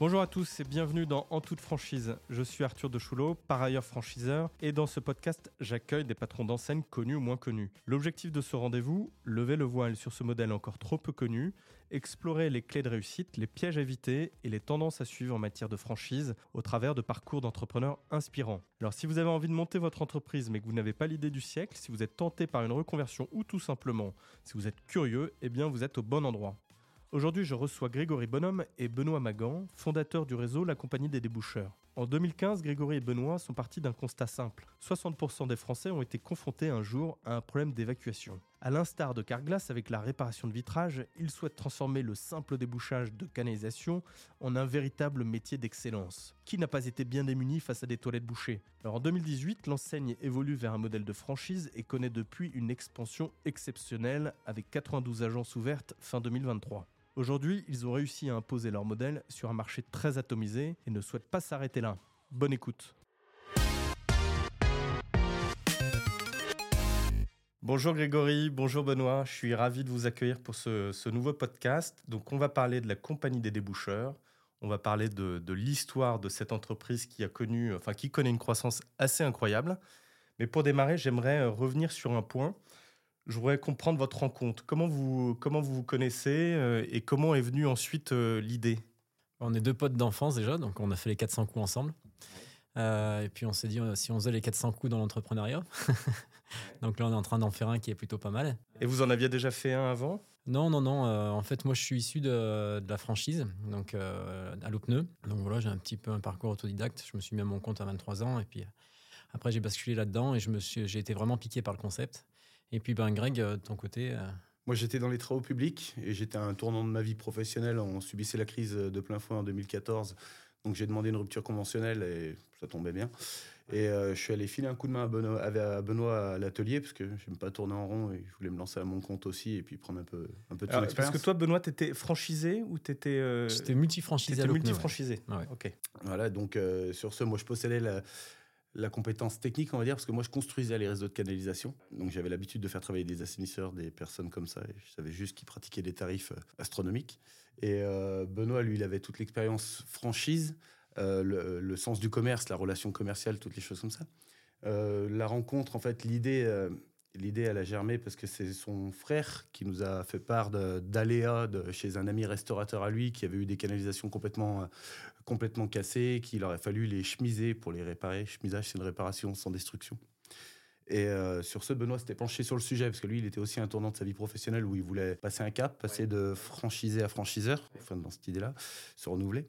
Bonjour à tous et bienvenue dans En toute franchise. Je suis Arthur de Choulot, par ailleurs franchiseur, et dans ce podcast, j'accueille des patrons d'enseigne connus ou moins connus. L'objectif de ce rendez-vous, lever le voile sur ce modèle encore trop peu connu, explorer les clés de réussite, les pièges à éviter et les tendances à suivre en matière de franchise au travers de parcours d'entrepreneurs inspirants. Alors si vous avez envie de monter votre entreprise mais que vous n'avez pas l'idée du siècle, si vous êtes tenté par une reconversion ou tout simplement si vous êtes curieux, eh bien vous êtes au bon endroit. Aujourd'hui, je reçois Grégory Bonhomme et Benoît Magan, fondateurs du réseau La Compagnie des Déboucheurs. En 2015, Grégory et Benoît sont partis d'un constat simple. 60% des Français ont été confrontés un jour à un problème d'évacuation. À l'instar de Carglass avec la réparation de vitrage, ils souhaitent transformer le simple débouchage de canalisation en un véritable métier d'excellence. Qui n'a pas été bien démuni face à des toilettes bouchées? Alors en 2018, l'enseigne évolue vers un modèle de franchise et connaît depuis une expansion exceptionnelle avec 92 agences ouvertes fin 2023. Aujourd'hui, ils ont réussi à imposer leur modèle sur un marché très atomisé et ne souhaitent pas s'arrêter là. Bonne écoute. Bonjour Grégory, bonjour Benoît, je suis ravi de vous accueillir pour ce, nouveau podcast. Donc on va parler de la compagnie des déboucheurs, on va parler de, l'histoire de cette entreprise qui a connu, enfin qui connaît une croissance assez incroyable. Mais pour démarrer, j'aimerais revenir sur un point. Je voudrais comprendre votre rencontre. Comment vous comment vous, vous connaissez euh, et comment est venue ensuite euh, l'idée? On est deux potes d'enfance déjà, donc on a fait les 400 coups ensemble. Euh, et puis on s'est dit si on faisait les 400 coups dans l'entrepreneuriat. donc là on est en train d'en faire un qui est plutôt pas mal. Et vous en aviez déjà fait un avant? Non, non, non. en fait moi je suis issu de, de la franchise, donc à l'OPNE. Donc voilà, j'ai un petit peu un parcours autodidacte. Je me suis mis à mon compte à 23 ans et puis après j'ai basculé là-dedans et j'ai été vraiment piqué par le concept. Et puis, ben, Greg, euh, de ton côté euh, Moi, j'étais dans les travaux publics et j'étais à un tournant de ma vie professionnelle. On subissait la crise de plein fouet en 2014. Donc, j'ai demandé une rupture conventionnelle et ça tombait bien. Et euh, je suis allé filer un coup de main à Benoît à, Benoît à l'atelier parce que j'aime pas tourner en rond et je voulais me lancer à mon compte aussi et puis prendre un peu, un peu de son expérience. Parce que toi, Benoît, tu étais franchisé ou tu étais. J'étais multifranchisé. multifranchisé. Ouais. Ok. Voilà, donc sur ce, moi, je possédais la la compétence technique, on va dire, parce que moi, je construisais les réseaux de canalisation. Donc, j'avais l'habitude de faire travailler des assainisseurs, des personnes comme ça. Et je savais juste qu'ils pratiquaient des tarifs euh, astronomiques. Et euh, Benoît, lui, il avait toute l'expérience franchise, euh, le, sens du commerce, la relation commerciale, toutes les choses comme ça. la rencontre, en fait, l'idée L'idée, elle a germé parce que c'est son frère qui nous a fait part d'aléas chez un ami restaurateur à lui qui avait eu des canalisations complètement, euh, complètement cassées, qu'il aurait fallu les chemiser pour les réparer. Chemisage, c'est une réparation sans destruction. Et euh, sur ce, Benoît s'était penché sur le sujet parce que lui, il était aussi un tournant de sa vie professionnelle où il voulait passer un cap, passer de franchisé à franchiseur, enfin dans cette idée-là, se renouveler.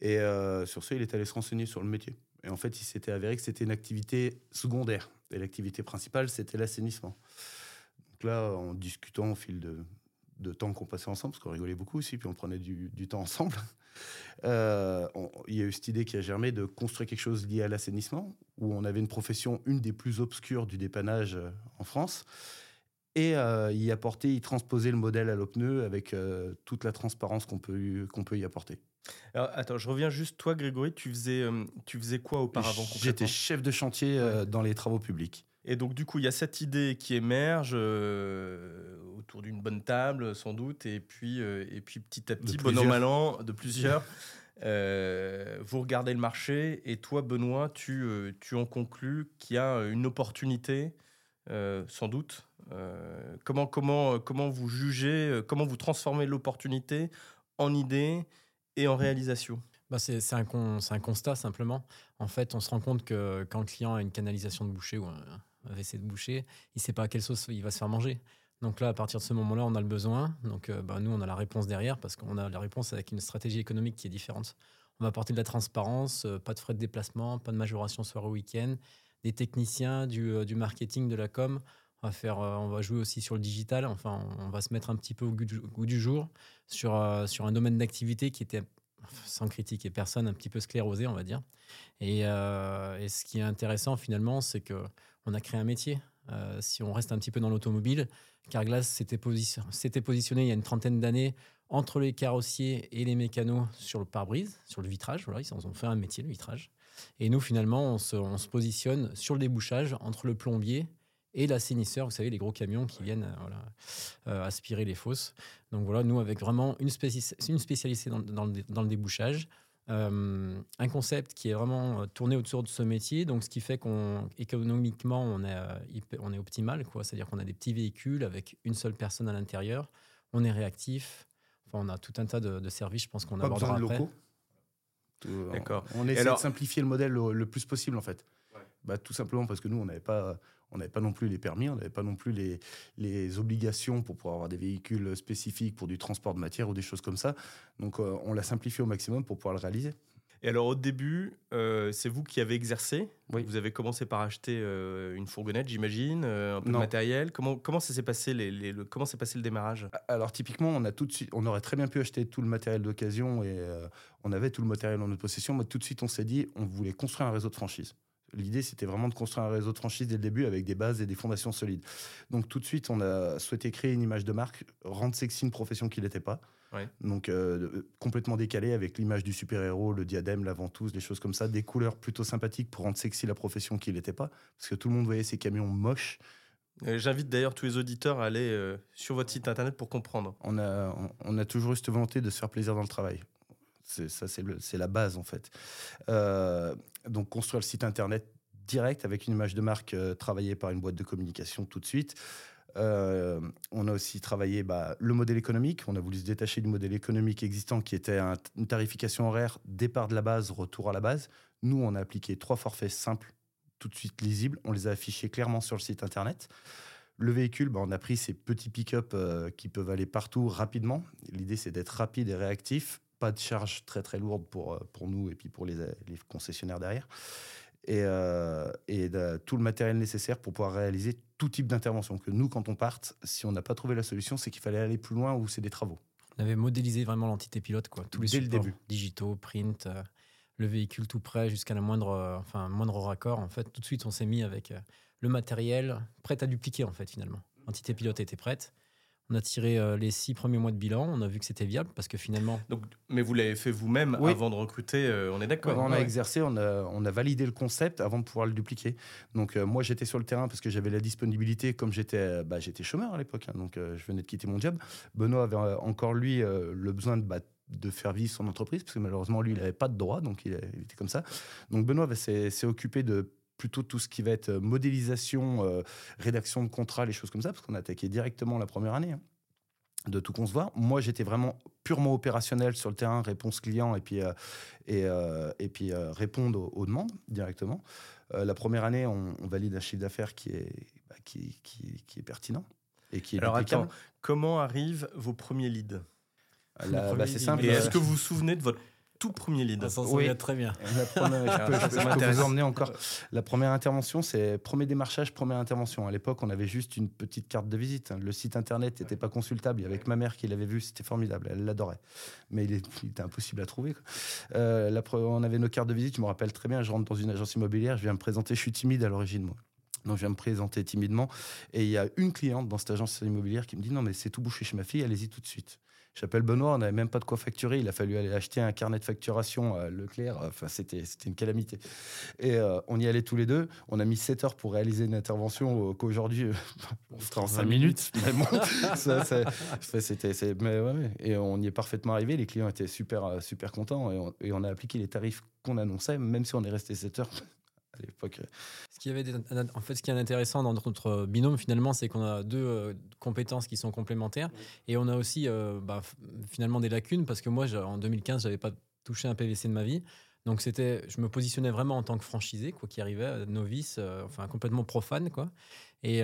Et euh, sur ce, il est allé se renseigner sur le métier. Et en fait, il s'était avéré que c'était une activité secondaire. Et l'activité principale, c'était l'assainissement. Donc là, en discutant au fil de, temps qu'on passait ensemble, parce qu'on rigolait beaucoup aussi, puis on prenait du, temps ensemble, euh, il y a eu cette idée qui a germé de construire quelque chose lié à l'assainissement, où on avait une profession, une des plus obscures du dépannage euh, en France, et euh, y apporter, y transposer le modèle à l'OPNE avec toute la transparence qu'on peut, qu'on peut y apporter. Alors, attends, je reviens juste. Toi, Grégory, tu faisais, euh, tu faisais quoi auparavant J'étais chef de chantier euh, dans les travaux publics. Et donc, du coup, il y a cette idée qui émerge euh, autour d'une bonne table, sans doute, et puis, et puis petit à petit, bon an, de plusieurs. vous regardez le marché, et toi, Benoît, tu, tu en conclus qu'il y a une opportunité, sans doute. comment, comment, comment vous jugez, comment vous transformez l'opportunité en idée? Et en réalisation bah c'est un, un, constat simplement. En fait, on se rend compte que quand le client a une canalisation de boucher ou un, WC de boucher, il ne sait pas à quelle sauce il va se faire manger. Donc là, à partir de ce moment-là, on a le besoin. Donc euh, bah, nous, on a la réponse derrière parce qu'on a la réponse avec une stratégie économique qui est différente. On va apporter de la transparence, euh, pas de frais de déplacement, pas de majoration soir ou week-end, des techniciens, du, euh, du, marketing, de la com. On va, faire, on va jouer aussi sur le digital. Enfin, on va se mettre un petit peu au goût du, jour sur, sur un domaine d'activité qui était sans critique et personne, un petit peu sclérosé, on va dire. Euh, et, ce qui est intéressant finalement, c'est que on a créé un métier. Euh, si on reste un petit peu dans l'automobile, Carglass s'était positionné il y a une trentaine d'années entre les carrossiers et les mécanos sur le pare-brise, sur le vitrage. Voilà, ils ont fait un métier, le vitrage. Et nous, finalement, on se, on se positionne sur le débouchage entre le plombier et l'assainisseur, vous savez, les gros camions qui viennent euh, voilà, euh, aspirer les fosses. Donc voilà, nous, avec vraiment une, une spécialité dans, dans, le, débouchage, euh, un concept qui est vraiment tourné autour de ce métier, donc ce qui fait qu'économiquement, on est, on est optimal, quoi. C'est-à-dire qu'on a des petits véhicules avec une seule personne à l'intérieur, on est réactif, enfin, on a tout un tas de, services, je pense qu'on abordera besoin de après. locaux. D'accord. On essaie de simplifier le modèle le, plus possible, en fait. Bah, tout simplement parce que nous, on n'avait pas on n'avait pas non plus les permis, on n'avait pas non plus les, les, obligations pour pouvoir avoir des véhicules spécifiques pour du transport de matière ou des choses comme ça. Donc euh, on l'a simplifié au maximum pour pouvoir le réaliser. Et alors au début, euh, c'est vous qui avez exercé. Vous avez commencé par acheter euh, une fourgonnette, j'imagine, un peu de matériel. Comment comment ça s'est passé les, le, comment s'est passé le démarrage? Alors typiquement, on a tout de suite, on aurait très bien pu acheter tout le matériel d'occasion et on avait tout le matériel en notre possession. Mais tout de suite, on s'est dit, on voulait construire un réseau de franchise. L'idée, c'était vraiment de construire un réseau de franchise dès le début avec des bases et des fondations solides. Donc tout de suite, on a souhaité créer une image de marque, rendre sexy une profession qui n'était pas. Donc euh, complètement décalé avec l'image du super-héros, le diadème, la ventouse, des choses comme ça, des couleurs plutôt sympathiques pour rendre sexy la profession qui n'était pas. Parce que tout le monde voyait ces camions moches. Euh, j'invite d'ailleurs tous les auditeurs à aller euh, sur votre site internet pour comprendre. On a, on a toujours eu cette volonté de se faire plaisir dans le travail. Ça, c'est la base, en fait. Euh, donc, construire le site internet direct avec une image de marque euh, travaillée par une boîte de communication tout de suite. Euh, on a aussi travaillé bah, le modèle économique. On a voulu se détacher du modèle économique existant qui était une tarification horaire, départ de la base, retour à la base. Nous, on a appliqué trois forfaits simples, tout de suite lisibles. On les a affichés clairement sur le site internet. Le véhicule, bah, on a pris ces petits pick-up qui peuvent aller partout rapidement. L'idée, c'est d'être rapide et réactif pas de charge très très lourde pour, euh, pour nous et puis pour les, les concessionnaires derrière. Et, euh, et de, tout le matériel nécessaire pour pouvoir réaliser tout type d'intervention. Que nous, quand on parte, si on n'a pas trouvé la solution, c'est qu'il fallait aller plus loin ou c'est des travaux. On avait modélisé vraiment l'entité pilote, quoi. Tous les Dès le début. digitaux, print, euh, le véhicule tout prêt jusqu'à la moindre, enfin, moindre raccord. En fait, tout de suite, on s'est mis avec le matériel prêt à dupliquer, en fait, finalement. L'entité pilote était prête. On a tiré euh, les six premiers mois de bilan. On a vu que c'était viable parce que finalement. Donc, mais vous l'avez fait vous-même avant de recruter. Euh, on est d'accord. on a exercé, on a, on a, validé le concept avant de pouvoir le dupliquer. Donc euh, moi j'étais sur le terrain parce que j'avais la disponibilité comme j'étais, bah, j'étais chômeur à l'époque. Hein. donc je venais de quitter mon job. Benoît avait encore lui le besoin de bah, de faire vivre son entreprise, parce que malheureusement, lui, il n'avait pas de droit, donc il, était comme ça. Donc Benoît s'est occupé de plutôt tout ce qui va être modélisation, rédaction de contrats, les choses comme ça, parce qu'on a attaqué directement la première année. Hein de tout concevoir. Moi, j'étais vraiment purement opérationnel sur le terrain, réponse client et puis, euh, et, euh, et, puis euh, répondre aux, demandes directement. la première année, on, valide un chiffre d'affaires qui est, bah, qui, qui, qui, est pertinent et qui est Alors attends, comment arrivent vos premiers leads? Bah, C'est simple. est-ce que vous vous souvenez de votre tout premier lead. Ça oui. très bien. La première, je peux, vous emmener encore. La première intervention, c'est premier démarchage, première intervention. À l'époque, on avait juste une petite carte de visite. Le site internet n'était pas consultable. Il y avait que ma mère qui l'avait vu. C'était formidable. Elle l'adorait. Mais il, était impossible à trouver. Euh, on avait nos cartes de visite. Je me rappelle très bien. Je rentre dans une agence immobilière. Je viens me présenter. Je suis timide à l'origine, moi. Donc je viens me présenter timidement et il y a une cliente dans cette agence immobilière qui me dit non mais c'est tout bouché chez ma fille, allez-y tout de suite. J'appelle Benoît, on n'avait même pas de quoi facturer. Il a fallu aller acheter un carnet de facturation à Leclerc. Enfin, c'était, c'était une calamité. Et euh, on y allait tous les deux. On a mis 7 heures pour réaliser une intervention euh, qu'aujourd'hui, euh, on ferait en 5 minutes. Mais bon, ça, c'était, mais ouais, Et on y est parfaitement arrivé. Les clients étaient super, super contents. Et on, et on a appliqué les tarifs qu'on annonçait, même si on est resté 7 heures l'époque. Ce qui avait en fait, ce qui est intéressant dans notre binôme finalement, c'est qu'on a deux euh, compétences qui sont complémentaires et on a aussi euh, bah, finalement des lacunes parce que moi, en 2015, j'avais pas touché un PVC de ma vie. Donc c'était, je me positionnais vraiment en tant que franchisé, quoi, qui arrivait, euh, novice, enfin complètement profane, quoi. Et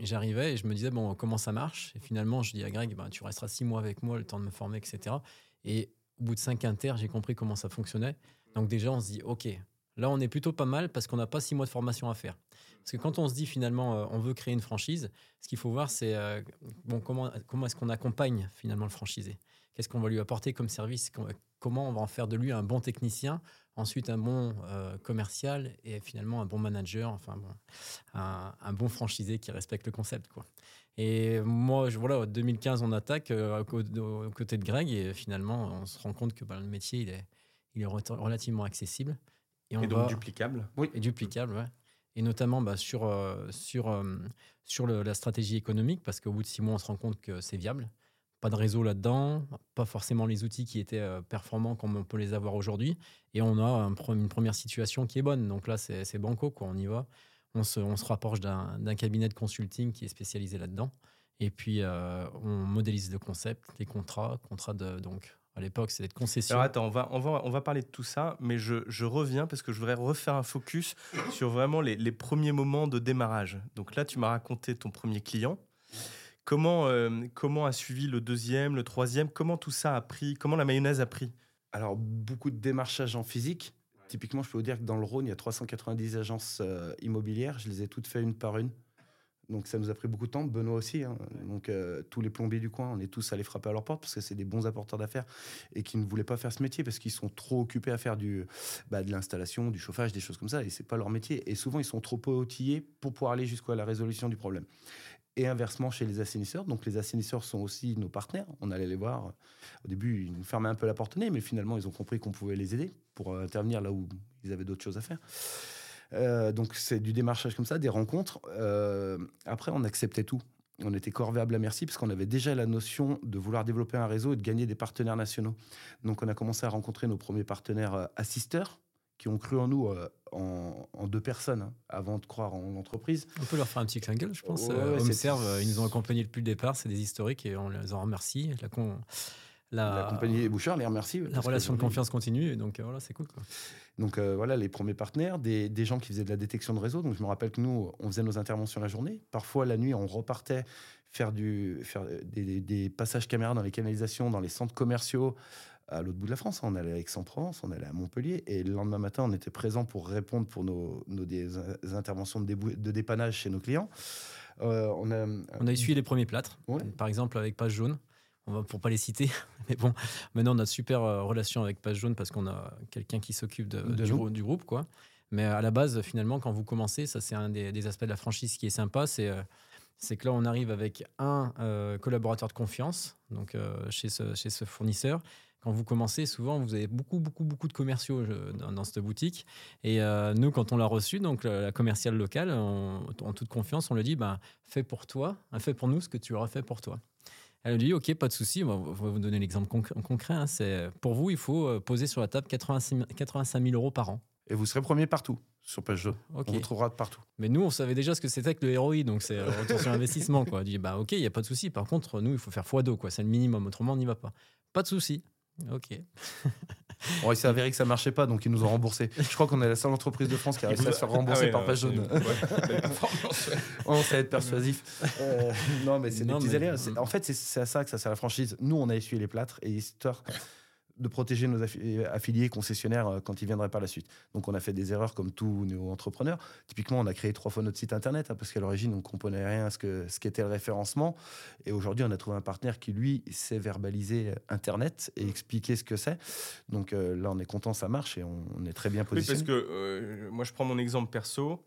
j'arrivais et je me disais bon, comment ça marche? Et finalement, je dis à Greg, ben, tu resteras six mois avec moi, le temps de me former, etc. Et au bout de cinq inter, j'ai compris comment ça fonctionnait. Donc déjà, on se dit, ok, Là, on est plutôt pas mal parce qu'on n'a pas six mois de formation à faire. Parce que quand on se dit finalement, euh, on veut créer une franchise, ce qu'il faut voir, c'est euh, bon, comment, comment est-ce qu'on accompagne finalement le franchisé? Qu'est-ce qu'on va lui apporter comme service? Comment on va en faire de lui un bon technicien, ensuite un bon euh, commercial et finalement un bon manager, enfin bon, un, bon franchisé qui respecte le concept. Quoi. Et moi, je, voilà, 2015, on attaque aux côtés de Greg et finalement, on se rend compte que bah, le métier, il est, il est relativement accessible. Et, donc duplicable Oui, et duplicable, ouais. Et notamment bah, sur, euh, sur, euh, sur la stratégie économique, parce qu'au bout de six mois, on se rend compte que c'est viable. pas de réseau là-dedans, pas forcément les outils qui étaient euh, performants comme on peut les avoir aujourd'hui. Et on a une première situation qui est bonne. Donc là, c'est banco, quoi. on y va. On se, on se rapproche d'un cabinet de consulting qui est spécialisé là-dedans. Et puis, euh, on modélise le concept, les contrats, contrats de, donc, à l'époque, c'était de concession. Alors attends, on va, on, va, on va parler de tout ça, mais je, je reviens parce que je voudrais refaire un focus sur vraiment les, les premiers moments de démarrage. Donc là, tu m'as raconté ton premier client. Comment, euh, comment a suivi le deuxième, le troisième? Comment tout ça a pris? Comment la mayonnaise a pris? Alors, beaucoup de démarchage en physique. Typiquement, je peux vous dire que dans le Rhône, il y a 390 agences euh, immobilières. Je les ai toutes faites une par une. Donc ça nous a pris beaucoup de temps. Benoît aussi. Hein. Donc euh, tous les plombiers du coin, on est tous allés frapper à leur porte parce que c'est des bons apporteurs d'affaires et qui ne voulaient pas faire ce métier parce qu'ils sont trop occupés à faire du, bah, de l'installation, du chauffage, des choses comme ça. Et c'est pas leur métier. Et souvent, ils sont trop outillés pour pouvoir aller jusqu'à la résolution du problème et inversement chez les assainisseurs. Donc les assainisseurs sont aussi nos partenaires. On allait les voir. Au début, ils nous fermaient un peu la porte nez, mais finalement, ils ont compris qu'on pouvait les aider pour euh, intervenir là où ils avaient d'autres choses à faire. Euh, donc c'est du démarchage comme ça, des rencontres. Euh, après, on acceptait tout. On était corvéable à merci parce qu'on avait déjà la notion de vouloir développer un réseau et de gagner des partenaires nationaux. Donc on a commencé à rencontrer nos premiers partenaires assisteurs qui ont cru en nous en, deux personnes hein, avant de croire en l'entreprise. On peut leur faire un petit clin je pense. Ouais, euh, ils nous ont accompagnés depuis le départ, c'est des historiques et on les en remercie. La, la, la compagnie Bouchard les remercie. La relation de confiance continue, donc euh, voilà, c'est cool. Donc euh, voilà, les premiers partenaires, des, des, gens qui faisaient de la détection de réseau. Donc je me rappelle que nous, on faisait nos interventions la journée. Parfois, la nuit, on repartait faire, du, faire des, des passages caméras dans les canalisations, dans les centres commerciaux, à l'autre bout de la France. On allait à Aix-en-Provence, on allait à Montpellier, et le lendemain matin, on était présent pour répondre pour nos, nos des, interventions de, de, dépannage chez nos clients. Euh, on, a, on a essuyé les premiers plâtres, par exemple avec Page Jaune. On va, pour pas les citer, mais bon, maintenant on a de super euh, relation avec Page Jaune parce qu'on a quelqu'un qui s'occupe du, du, groupe, quoi. Mais à la base, finalement, quand vous commencez, ça c'est un des, aspects de la franchise qui est sympa, c'est euh, c'est que là, on arrive avec un collaborateur de confiance, donc chez, ce, chez ce fournisseur, quand vous commencez, souvent, vous avez beaucoup, beaucoup, beaucoup de commerciaux dans, cette boutique. Et euh, nous, quand on l'a reçu, donc la, commerciale locale, en toute confiance, on lui dit ben, fais pour toi, fais pour nous ce que tu auras fait pour toi. Elle lui dit ok, pas de souci, on va vous donner l'exemple concret. Hein. c'est pour vous, il faut euh, poser sur la table 85 000 euros par an. Et vous serez premier partout sur page 2. On vous trouvera partout. Mais nous, on savait déjà ce que c'était que le ROI, donc c'est retour sur investissement. Quoi. On dit, bah ok, il n'y a pas de souci. Par contre, nous, il faut faire x2, quoi. c'est le minimum, autrement, on n'y va pas. Pas de souci. Ok. bon, il s'est avéré que ça marchait pas, donc ils nous ont remboursé. Je crois qu'on est la seule entreprise de France qui a réussi à se faire rembourser ah par Page Jaune. on sait être persuasif. Euh, non, mais c'est des petits aléas. En fait, c'est à ça que ça sert la franchise. Nous, on a essuyé les plâtres et histoire de protéger nos affiliés concessionnaires euh, quand ils viendraient par la suite. Donc on a fait des erreurs comme tous nos entrepreneurs. Typiquement, on a créé trois fois notre site internet hein, parce qu'à l'origine, on ne comprenait rien à ce que ce qu'était le référencement. Et aujourd'hui, on a trouvé un partenaire qui lui sait verbaliser internet et expliquer ce que c'est. Donc euh, là, on est content, ça marche et on, est très bien positionné. Oui, parce que euh, moi, je prends mon exemple perso.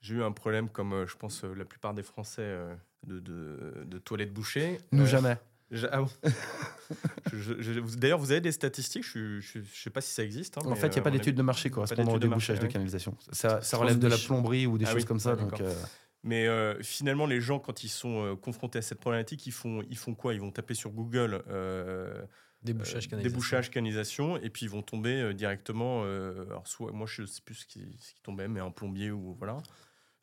J'ai eu un problème comme je pense la plupart des Français de, de, de toilettes bouchées. Nous jamais. Ah d'ailleurs, vous avez des statistiques, je ne sais pas si ça existe. Hein, en fait, il n'y a pas euh, d'études de marché correspondant au débouchage de, canalisation. Ça, relève de la plomberie ou des ah choses comme ça. donc, euh, Mais euh, finalement, les gens, quand ils sont confrontés à cette problématique, ils font, ils font quoi? Ils vont taper sur Google débouchage, canalisation. débouchage, canalisation, et puis ils vont tomber directement. alors, soit, moi, je ne sais plus ce qui, ce qui tombait, mais un plombier ou voilà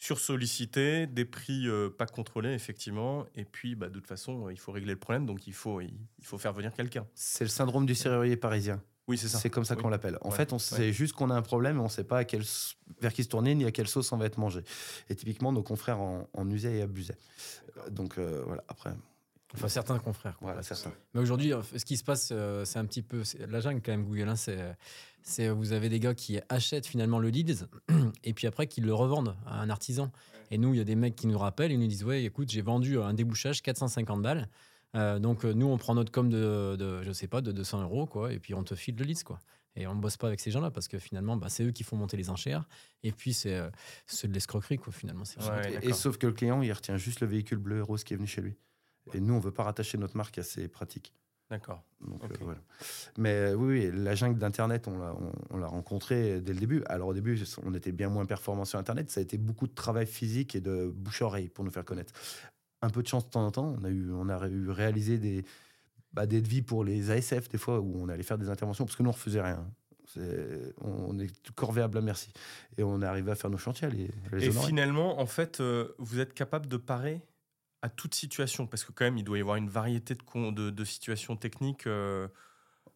sursollicité, des prix euh, pas contrôlés, effectivement. Et puis, bah, de toute façon, il faut régler le problème, donc il faut, il, faut faire venir quelqu'un. C'est le syndrome du serrurier parisien. Oui, c'est ça. C'est comme ça qu'on l'appelle. En fait, on sait juste qu'on a un problème, mais on ne sait pas à quel, vers qui se tourner ni à quelle sauce on va être mangé. Et typiquement, nos confrères en, usaient et abusaient. Donc euh, voilà, après. Enfin, certains confrères. Voilà, certains. Mais aujourd'hui, ce qui se passe, euh, c'est un petit peu. La jungle, quand même, Google. Hein, c'est c'est vous avez des gars qui achètent finalement le leads et puis après qui le revendent à un artisan. Et nous, il y a des mecs qui nous rappellent, ils nous disent ouais, écoute, j'ai vendu un débouchage 450 balles. Euh, donc euh, nous, on prend notre com de, de, je sais pas, de 200 euros quoi, et puis on te file le leads quoi. Et on ne bosse pas avec ces gens-là parce que finalement, bah, c'est eux qui font monter les enchères. Et puis, c'est euh, de l'escroquerie, quoi, finalement. et, sauf que le client, il retient juste le véhicule bleu et rose qui est venu chez lui. Et nous, on ne veut pas rattacher notre marque à ces pratiques. D'accord. Euh, Mais euh, oui, la jungle d'Internet, on l'a rencontré dès le début. Alors au début, on était bien moins performant sur Internet. Ça a été beaucoup de travail physique et de bouche-oreille pour nous faire connaître. Un peu de chance de temps en temps. On a eu, on a eu réalisé des, bah, des devis pour les ASF, des fois, où on allait faire des interventions, parce que nous, on refaisait rien. On est corvéable à merci. Et on est arrivé à faire nos chantiers, les, les Et honorer. finalement, en fait, euh, vous êtes capable de parer à toute situation parce que quand même, il doit y avoir une variété de, de, de situations techniques. euh,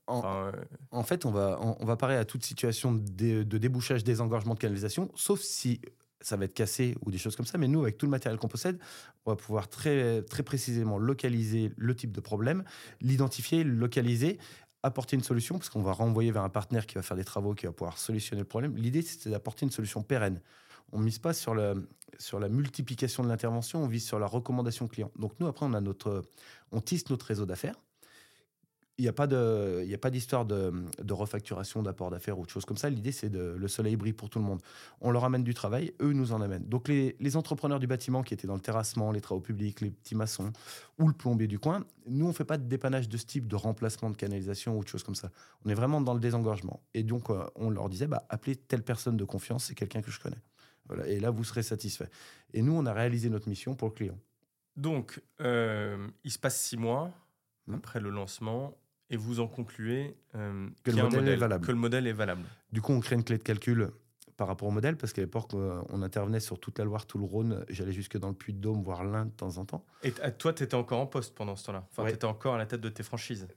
En- enfin, euh, En fait, on va, on, on va parer à toute situation de, de débouchage, désengorgement de canalisation, sauf si ça va être cassé ou des choses comme ça. Mais nous, avec tout le matériel qu'on possède, on va pouvoir très, très précisément localiser le type de problème, l'identifier, le localiser, apporter une solution, parce qu'on va renvoyer vers un partenaire qui va faire des travaux, qui va pouvoir solutionner le problème. L'idée, c'est d'apporter une solution pérenne. On mise pas sur, le, sur la multiplication de l'intervention, on vise sur la recommandation client. Donc nous, après, on, a notre, on tisse notre réseau d'affaires. Il n'y a pas d'histoire de, de refacturation, d'apport d'affaires ou de choses comme ça. L'idée, c'est de le soleil brille pour tout le monde. On leur amène du travail, eux nous en amènent. Donc les, les entrepreneurs du bâtiment qui étaient dans le terrassement, les travaux publics, les petits maçons ou le plombier du coin, nous, on ne fait pas de dépannage de ce type, de remplacement de canalisation ou de choses comme ça. On est vraiment dans le désengorgement. Et donc, euh, on leur disait, bah, appelez telle personne de confiance, c'est quelqu'un que je connais. Voilà. Et là, vous serez satisfait. Et nous, on a réalisé notre mission pour le client. donc, euh, il se passe six mois Hmm. après le lancement et vous en concluez euh, Que le modèle est valable. Que le modèle est valable. Du coup, on crée une clé de calcul par rapport au modèle, parce qu'à l'époque, euh, on intervenait sur toute la Loire, tout le Rhône. J'allais jusque dans le Puy-de-Dôme, voir l'Inde de temps en temps. Et toi, tu étais encore en poste pendant ce temps-là. Enfin, Ouais. tu étais encore à la tête de tes franchises.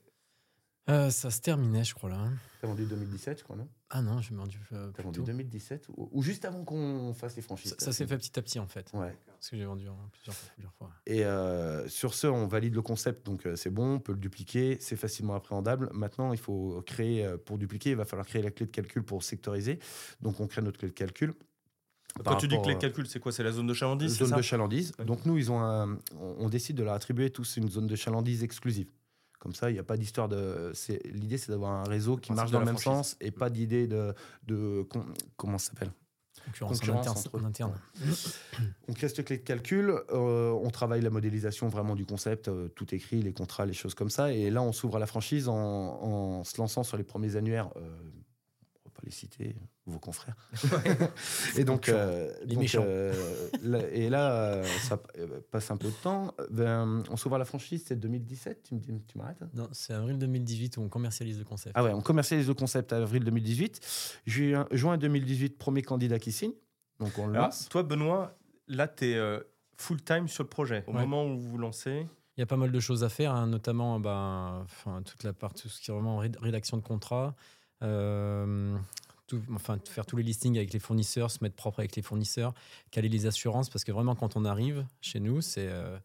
Euh, ça se terminait, je crois, là. hein. T'as vendu 2017, je crois, non? Ah non, j'ai vendu euh, T'as vendu tôt. 2017 ou, ou juste avant qu'on fasse les franchises Ça, ça s'est fait petit à petit, en fait. Ouais. Parce que j'ai vendu en plusieurs, plusieurs fois. Et euh, sur ce, on valide le concept, donc euh, c'est bon, on peut le dupliquer, c'est facilement appréhendable. Maintenant, il faut créer, euh, pour dupliquer, il va falloir créer la clé de calcul pour sectoriser. Donc, on crée notre clé de calcul. Quand tu dis rapport clé de à- calcul, c'est quoi? C'est la zone de chalandise c'est zone ça? de chalandise. Donc nous, ils ont un- on, on décide de leur attribuer tous une zone de chalandise exclusive. Comme ça, il n'y a pas d'histoire de. L'idée, c'est d'avoir un réseau qui marche dans le même franchise. sens et pas d'idée de, comment ça s'appelle? Concurrence, Concurrence en, interne, entre eux. en interne. On crée cette clé de calcul, euh, on travaille la modélisation vraiment du concept, euh, tout écrit, les contrats, les choses comme ça. Et là, on s'ouvre à la franchise en, en se lançant sur les premiers annuaires. euh, pas les citer, vos confrères. et donc, euh, Les donc, méchants. euh, là- et là, euh, ça euh, passe un peu de temps. Ben, on s'ouvre à la franchise, c'est 2017, tu me dis- tu m'arrêtes Non, c'est avril 2018 où on commercialise le concept. Ah ouais, on commercialise le concept à avril 2018. Juin, juin 2018, premier candidat qui signe. Donc on le Alors, lance. toi, Benoît, là, tu es full-time sur le projet. Au Ouais. moment où vous vous lancez, Il y a pas mal de choses à faire, hein, notamment ben, enfin, toute la partie, tout ce qui est vraiment ré- rédaction de contrat, euh, tout- enfin, faire tous les listings avec les fournisseurs, se mettre propre avec les fournisseurs, caler les assurances, parce que vraiment, quand on arrive chez nous, c'est euh,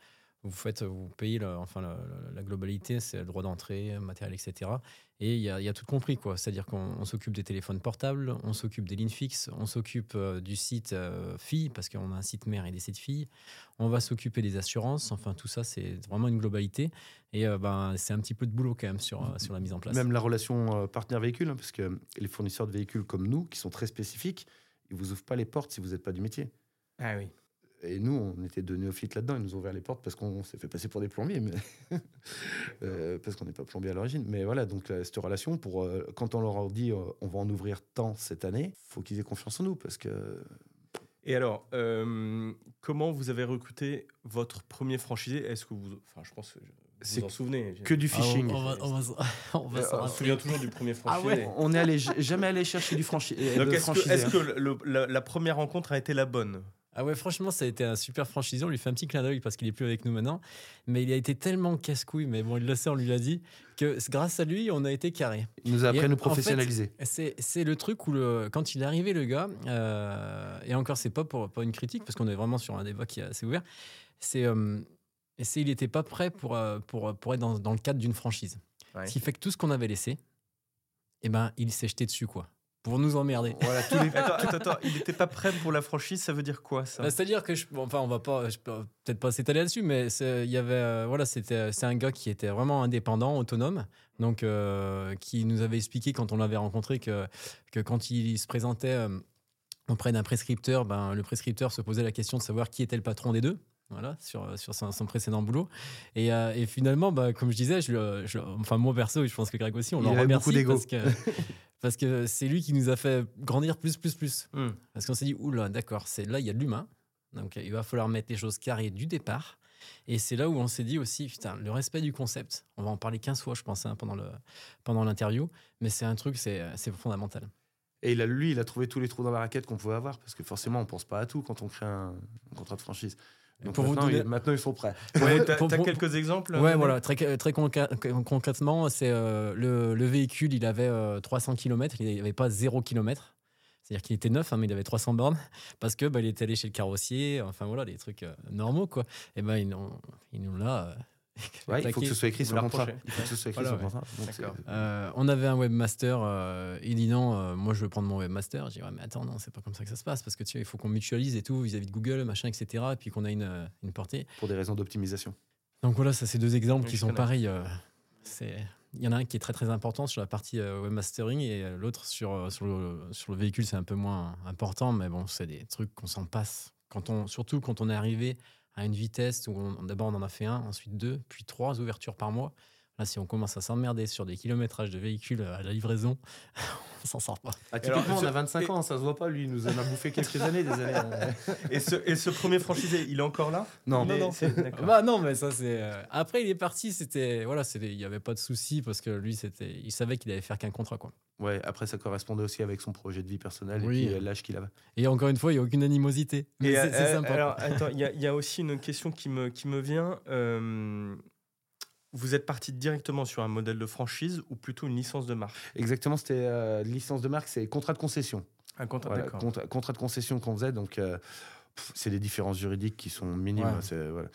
vous faites, vous payez la, enfin, la, la- la globalité, c'est le droit d'entrée, matériel, etc. Et il y a, il y a tout compris, quoi. C'est-à-dire qu'on on s'occupe des téléphones portables, on s'occupe des lignes fixes, on s'occupe euh, du site euh, filles, parce qu'on a un site mère et des sites filles. On va s'occuper des assurances. Enfin, tout ça, c'est vraiment une globalité. Et euh, ben, c'est un petit peu de boulot quand même sur, euh, sur la mise en place. Même la relation euh, partenaire-véhicule, hein, parce que les fournisseurs de véhicules comme nous, qui sont très spécifiques, ils vous ouvrent pas les portes si vous n'êtes pas du métier. ah oui. Et nous, on était de néophytes là-dedans. Ils nous ont ouvert les portes parce qu'on s'est fait passer pour des plombiers, mais Euh, parce qu'on n'est pas plombier à l'origine. Mais voilà, donc là, cette relation, pour euh, quand on leur a dit euh, on va en ouvrir tant cette année, faut qu'ils aient confiance en nous parce que Et alors, euh, comment vous avez recruté votre premier franchisé? Est-ce que vous, enfin, je pense que vous C'est vous en souvenez que du Ah, on- phishing. on, va, on va, s- on va s'en Je me rappeler. souviens toujours du premier Ah franchisé. ouais On est allé j- jamais allé chercher du franchi Donc, de est-ce que, franchisé, est-ce hein. que le- la, la première rencontre a été la bonne? Ah ouais, franchement, ça a été un super franchisé. On lui fait un petit clin d'œil parce qu'il est plus avec nous maintenant. Mais il a été tellement casse-couille, mais bon, il le sait, on lui l'a dit, que grâce à lui, on a été carré. Il nous a appris Et à nous en fait, professionnaliser. C'est, c'est le truc où, le, quand il est arrivé, le gars, euh, et encore, c'est pas pour pas une critique, parce qu'on est vraiment sur un débat qui est assez ouvert, c'est, euh, il n'était pas prêt pour, euh, pour, pour être dans, dans le cadre d'une franchise. Ouais. Ce qui fait que tout ce qu'on avait laissé, eh ben, il s'est jeté dessus, quoi, pour nous emmerder. Voilà, tous les- Attends, attends, attends, il n'était pas prêt pour la franchise, ça veut dire quoi ça? Bah, C'est-à-dire que, je, bon, enfin, on va pas, je peut-être pas s'étaler là-dessus, mais c'est- il y avait, euh, voilà, c'était, c'est un gars qui était vraiment indépendant, autonome, donc euh, qui nous avait expliqué quand on l'avait rencontré que, que quand il se présentait euh, auprès d'un prescripteur, ben, le prescripteur se posait la question de savoir qui était le patron des deux. Voilà, sur, sur son, son précédent boulot. Et, euh, et finalement, bah, comme je disais, je, le- je- enfin, moi perso, et je pense que Greg aussi, on l'en remercie parce que, parce que c'est lui qui nous a fait grandir plus, plus, plus. Hmm. Parce qu'on s'est dit, oula, d'accord, c'est là, il y a de l'humain. Donc, il va falloir mettre les choses carrées du départ. Et c'est là où on s'est dit aussi, putain, le respect du concept, on va en parler 15 fois, je pense, hein, pendant, le, pendant l'interview, mais c'est un truc, c'est, c'est fondamental. Et il a, lui, il a trouvé tous les trous dans la raquette qu'on pouvait avoir, parce que forcément, on pense pas à tout quand on crée un, contrat de franchise. Donc Pour vous maintenant, donner- ils, maintenant, ils sont prêts. Ouais, t'as pour- quelques exemples Ouais, René voilà, très, concrètement, c'est euh, le, le véhicule, il avait euh, 300 km, il n'y avait pas 0 km. C'est-à-dire qu'il était neuf, hein, mais il avait 300 bornes, parce que bah, il était allé chez le carrossier, enfin voilà, des trucs euh, normaux, quoi. Et ben ils, nous- ils nous l'a. Ouais, il faut que ce soit écrit sur le contrat. reprochez. Il faut que ce soit écrit Voilà, sur le contrat. Donc, D'accord. c'est- Euh, on avait un webmaster, euh, il dit non, euh, moi je veux prendre mon webmaster. J'ai dit ouais, mais attends, non, c'est pas comme ça que ça se passe parce que tu vois, il faut qu'on mutualise et tout vis-à-vis de Google, machin, etc. Et puis qu'on a une, une portée. pour des raisons d'optimisation. Donc voilà, ça c'est deux exemples Oui, qui sont connais. pareils. euh, c'est il y en a un qui est très très important sur la partie webmastering et l'autre sur, sur, le, sur le véhicule c'est un peu moins important, mais bon, c'est des trucs qu'on s'en passe. Quand on, surtout quand on est arrivé à une vitesse où d'abord on en a fait un, ensuite deux, puis trois ouvertures par mois. Là, si on commence à s'emmerder sur des kilométrages de véhicules à la livraison, on s'en sort pas. Ah, Alors, typiquement, on a 25 et- ans, ça se voit pas, lui, il nous en a bouffé quelques années, des années. euh. et, ce, et ce premier franchisé, il est encore là? Non, non, non. c'est- d'accord. Bah non, mais ça c'est. euh, Après, il est parti. C'était voilà. Il y avait pas de souci parce que lui, c'était. Il savait qu'il allait faire qu'un contrat quoi. Ouais, après, ça correspondait aussi avec son projet de vie personnelle Oui. et puis euh, l'âge qu'il avait. Et encore une fois, il y a aucune animosité. Mais c'est euh, sympa. Alors, attends, il y, a- il y a aussi une question qui me, qui me vient. Euh, vous êtes parti directement sur un modèle de franchise ou plutôt une licence de marque Exactement, c'était euh, licence de marque, c'est contrat de concession. Un contrat, Voilà, contrat, contrat de concession qu'on faisait, donc euh, c'est des différences juridiques qui sont minimes. Ouais. C'est voilà.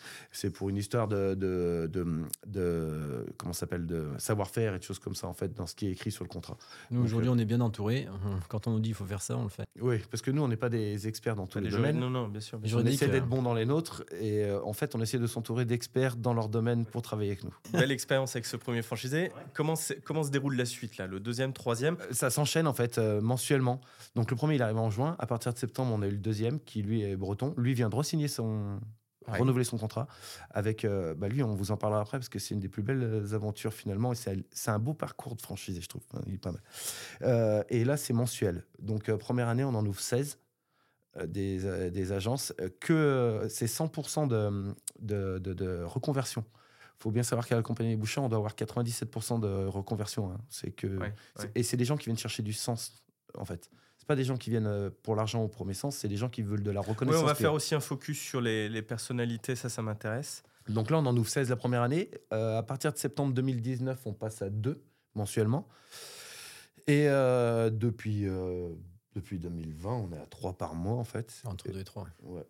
Pour une histoire de, de, de, de- comment s'appelle de savoir-faire et de choses comme ça en fait dans ce qui est écrit sur le contrat. Nous aujourd'hui, on est bien entouré. Quand on nous dit il faut faire ça, on le fait. Oui, parce que nous on n'est pas des experts dans tous les domaines. Non, non, bien sûr. bien Les sûr. On essaie euh, d'être bon dans les nôtres et euh, en fait on essaie de s'entourer d'experts dans leur domaine pour travailler avec nous. Belle expérience avec ce premier franchisé. Comment, se déroule la suite là Le deuxième, troisième? Euh, Ça s'enchaîne en fait euh, mensuellement. Donc le premier il arrive en juin. À partir de septembre on a eu le deuxième qui lui est breton. Lui vient de re-signer son Ouais. renouveler son contrat avec euh, bah, lui on vous en parlera après parce que c'est une des plus belles euh, aventures finalement et c'est un beau parcours de franchisé je trouve. Il est pas mal. Euh, et là c'est mensuel. Donc euh, première année on en ouvre 16 euh, des, des agences que c'est 100% de, de, de, de reconversion. Il faut bien savoir qu'à la compagnie Bouchons, on doit avoir 97% de reconversion. hein. C'est que Ouais, c'est- ouais. Et c'est des gens qui viennent chercher du sens, en fait. C'est pas des gens qui viennent euh, pour l'argent ou pour mes sens, c'est des gens qui veulent de la Oui, reconnaissance. on va faire aussi un focus sur les, les personnalités, ça, ça m'intéresse. Donc là, on en ouvre 16 la première année. Euh, à partir de septembre 2019, on passe à 2 mensuellement. Et euh, depuis, euh, depuis 2020, on est à 3 par mois, en fait. Entre deux et trois. Ouais.